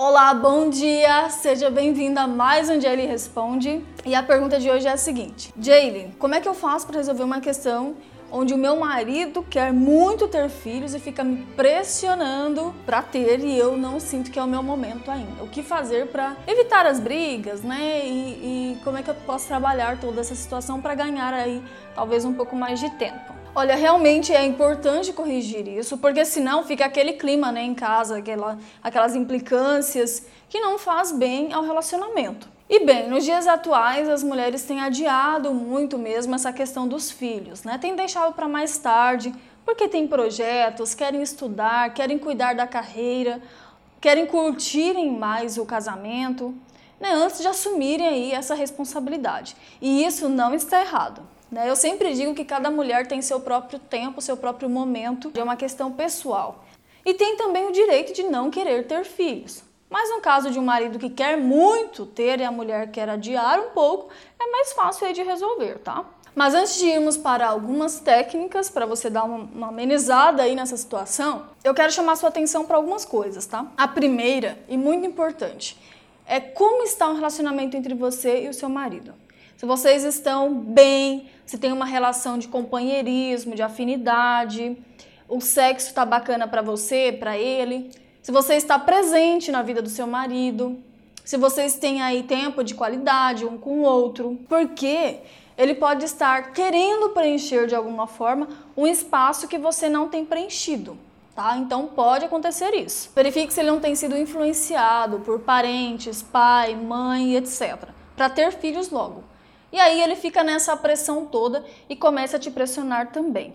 Olá, bom dia! Seja bem-vinda a mais um Jaylee Responde. E a pergunta de hoje é a seguinte: Jaylee, como é que eu faço para resolver uma questão onde o meu marido quer muito ter filhos e fica me pressionando para ter e eu não sinto que é o meu momento ainda. O que fazer para evitar as brigas, né? E, e, como é que eu posso trabalhar toda essa situação para ganhar aí talvez um pouco mais de tempo? Olha, realmente é importante corrigir isso, porque senão fica aquele clima né, em casa, aquela, aquelas implicâncias que não faz bem ao relacionamento. E bem, nos dias atuais as mulheres têm adiado muito mesmo essa questão dos filhos, né? Tem deixado para mais tarde, porque tem projetos, querem estudar, querem cuidar da carreira, querem curtirem mais o casamento, né? Antes de assumirem aí essa responsabilidade. E isso não está errado. Né? Eu sempre digo que cada mulher tem seu próprio tempo, seu próprio momento, é uma questão pessoal. E tem também o direito de não querer ter filhos. Mas no caso de um marido que quer muito ter e a mulher quer adiar um pouco, é mais fácil aí de resolver, tá? Mas antes de irmos para algumas técnicas para você dar uma, uma, amenizada aí nessa situação, eu quero chamar sua atenção para algumas coisas, tá? A primeira e muito importante é como está o relacionamento entre você e o seu marido se vocês estão bem, se tem uma relação de companheirismo, de afinidade, o sexo está bacana para você, para ele, se você está presente na vida do seu marido, se vocês têm aí tempo de qualidade um com o outro, porque ele pode estar querendo preencher de alguma forma um espaço que você não tem preenchido. Tá? Então pode acontecer isso. Verifique se ele não tem sido influenciado por parentes, pai, mãe, etc. Para ter filhos logo. E aí ele fica nessa pressão toda e começa a te pressionar também.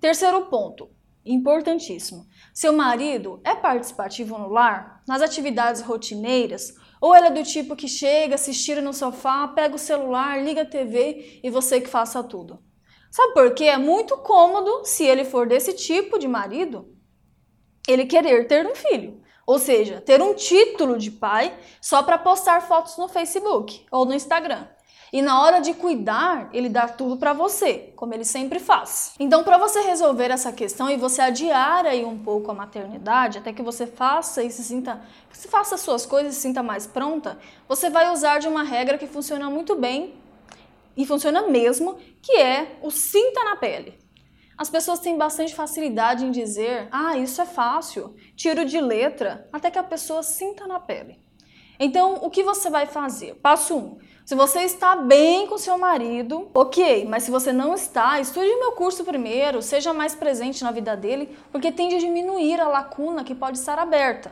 Terceiro ponto, importantíssimo. Seu marido é participativo no lar, nas atividades rotineiras, ou ele é do tipo que chega, se estira no sofá, pega o celular, liga a TV e você que faça tudo? Sabe por quê? É muito cômodo, se ele for desse tipo de marido, ele querer ter um filho. Ou seja, ter um título de pai só para postar fotos no Facebook ou no Instagram. E na hora de cuidar, ele dá tudo para você, como ele sempre faz. Então, para você resolver essa questão e você adiar aí um pouco a maternidade, até que você faça e se sinta, se faça as suas coisas e se sinta mais pronta, você vai usar de uma regra que funciona muito bem e funciona mesmo, que é o sinta na pele. As pessoas têm bastante facilidade em dizer: "Ah, isso é fácil, tiro de letra", até que a pessoa sinta na pele. Então, o que você vai fazer? Passo 1. Um, se você está bem com seu marido, ok, mas se você não está, estude meu curso primeiro, seja mais presente na vida dele, porque tende a diminuir a lacuna que pode estar aberta.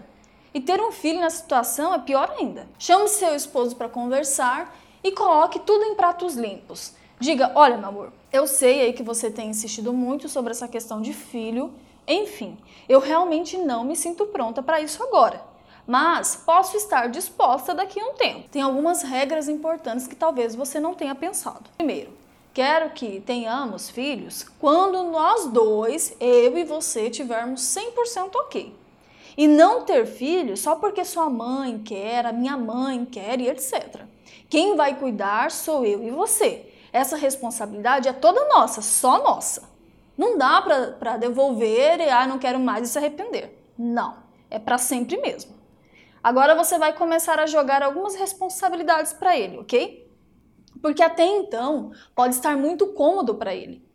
E ter um filho nessa situação é pior ainda. Chame seu esposo para conversar e coloque tudo em pratos limpos. Diga: Olha, meu amor, eu sei aí que você tem insistido muito sobre essa questão de filho. Enfim, eu realmente não me sinto pronta para isso agora mas posso estar disposta daqui a um tempo. Tem algumas regras importantes que talvez você não tenha pensado. Primeiro, quero que tenhamos filhos quando nós dois, eu e você, tivermos 100% ok. E não ter filhos só porque sua mãe quer, a minha mãe quer e etc. Quem vai cuidar sou eu e você. Essa responsabilidade é toda nossa, só nossa. Não dá para devolver e ah, não quero mais e se arrepender. Não, é para sempre mesmo. Agora você vai começar a jogar algumas responsabilidades para ele, ok? Porque até então pode estar muito cômodo para ele.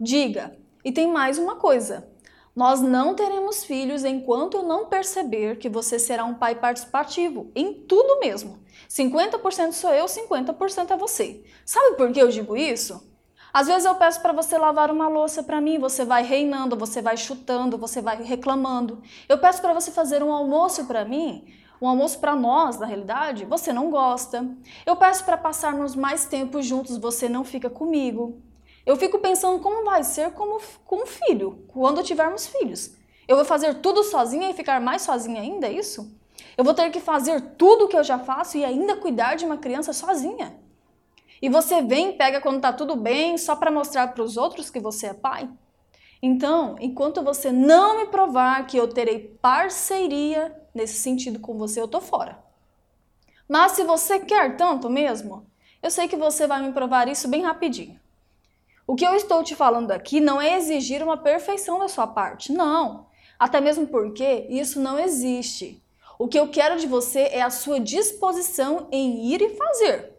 Diga, e tem mais uma coisa: nós não teremos filhos enquanto eu não perceber que você será um pai participativo, em tudo mesmo. 50% sou eu, 50% é você. Sabe por que eu digo isso? Às vezes eu peço para você lavar uma louça para mim, você vai reinando, você vai chutando, você vai reclamando. Eu peço para você fazer um almoço para mim, um almoço para nós, na realidade, você não gosta. Eu peço para passarmos mais tempo juntos, você não fica comigo. Eu fico pensando como vai ser como com um filho, quando tivermos filhos. Eu vou fazer tudo sozinha e ficar mais sozinha ainda, é isso? Eu vou ter que fazer tudo o que eu já faço e ainda cuidar de uma criança sozinha. E você vem e pega quando tá tudo bem só para mostrar para os outros que você é pai? Então, enquanto você não me provar que eu terei parceria nesse sentido com você, eu tô fora. Mas se você quer tanto mesmo, eu sei que você vai me provar isso bem rapidinho. O que eu estou te falando aqui não é exigir uma perfeição da sua parte, não. Até mesmo porque isso não existe. O que eu quero de você é a sua disposição em ir e fazer.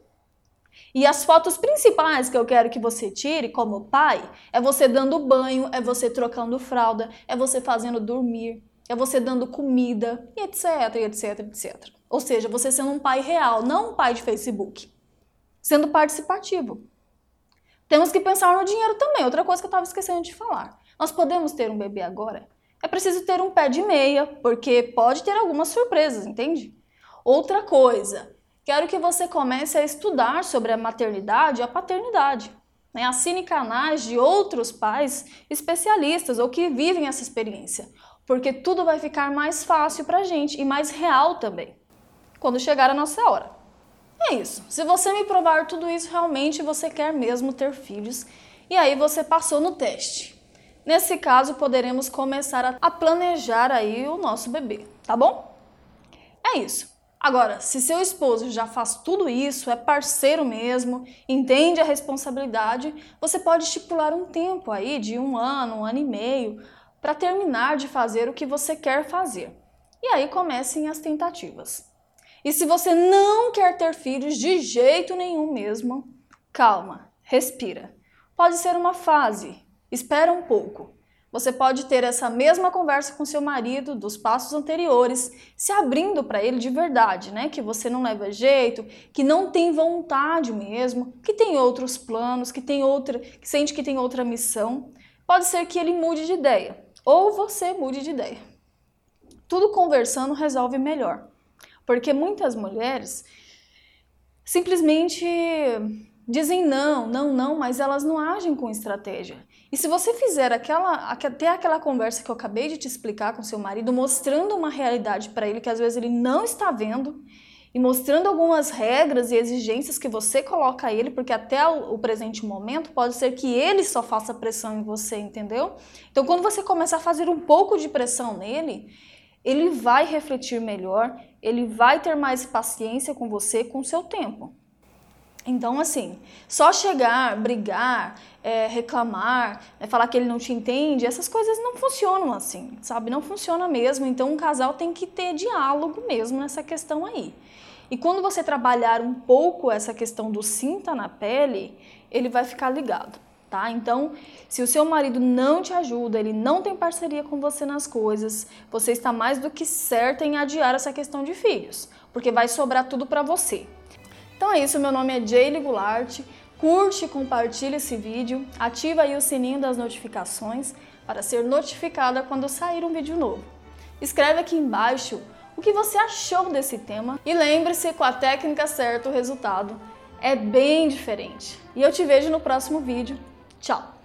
E as fotos principais que eu quero que você tire como pai é você dando banho, é você trocando fralda, é você fazendo dormir, é você dando comida, etc, etc, etc. Ou seja, você sendo um pai real, não um pai de Facebook. Sendo participativo. Temos que pensar no dinheiro também, outra coisa que eu estava esquecendo de falar. Nós podemos ter um bebê agora? É preciso ter um pé de meia, porque pode ter algumas surpresas, entende? Outra coisa, quero que você comece a estudar sobre a maternidade e a paternidade. Né? Assine canais de outros pais especialistas ou que vivem essa experiência, porque tudo vai ficar mais fácil para a gente e mais real também, quando chegar a nossa hora. É isso. Se você me provar tudo isso, realmente você quer mesmo ter filhos e aí você passou no teste. Nesse caso, poderemos começar a planejar aí o nosso bebê, tá bom? É isso. Agora, se seu esposo já faz tudo isso, é parceiro mesmo, entende a responsabilidade, você pode estipular um tempo aí de um ano, um ano e meio, para terminar de fazer o que você quer fazer. E aí comecem as tentativas. E se você não quer ter filhos de jeito nenhum mesmo, calma, respira. Pode ser uma fase, Espera um pouco. Você pode ter essa mesma conversa com seu marido dos passos anteriores, se abrindo para ele de verdade, né? Que você não leva jeito, que não tem vontade mesmo, que tem outros planos, que tem outra, que sente que tem outra missão. Pode ser que ele mude de ideia, ou você mude de ideia. Tudo conversando resolve melhor. Porque muitas mulheres simplesmente dizem não, não, não, mas elas não agem com estratégia. E se você fizer aquela, até aquela conversa que eu acabei de te explicar com seu marido, mostrando uma realidade para ele que às vezes ele não está vendo, e mostrando algumas regras e exigências que você coloca a ele, porque até o, presente momento pode ser que ele só faça pressão em você, entendeu? Então, quando você começar a fazer um pouco de pressão nele, ele vai refletir melhor, ele vai ter mais paciência com você com o seu tempo. Então, assim, só chegar, brigar, é, reclamar, é, falar que ele não te entende, essas coisas não funcionam assim, sabe? Não funciona mesmo. Então, um casal tem que ter diálogo mesmo nessa questão aí. E quando você trabalhar um pouco essa questão do cinta na pele, ele vai ficar ligado, tá? Então, se o seu marido não te ajuda, ele não tem parceria com você nas coisas, você está mais do que certa em adiar essa questão de filhos, porque vai sobrar tudo para você. Então é isso, meu nome é Jaylee Goulart. Curte e compartilha esse vídeo, ativa aí o sininho das notificações para ser notificada quando sair um vídeo novo. Escreve aqui embaixo o que você achou desse tema e lembre-se, com a técnica certa o resultado é bem diferente. E eu te vejo no próximo vídeo. Tchau!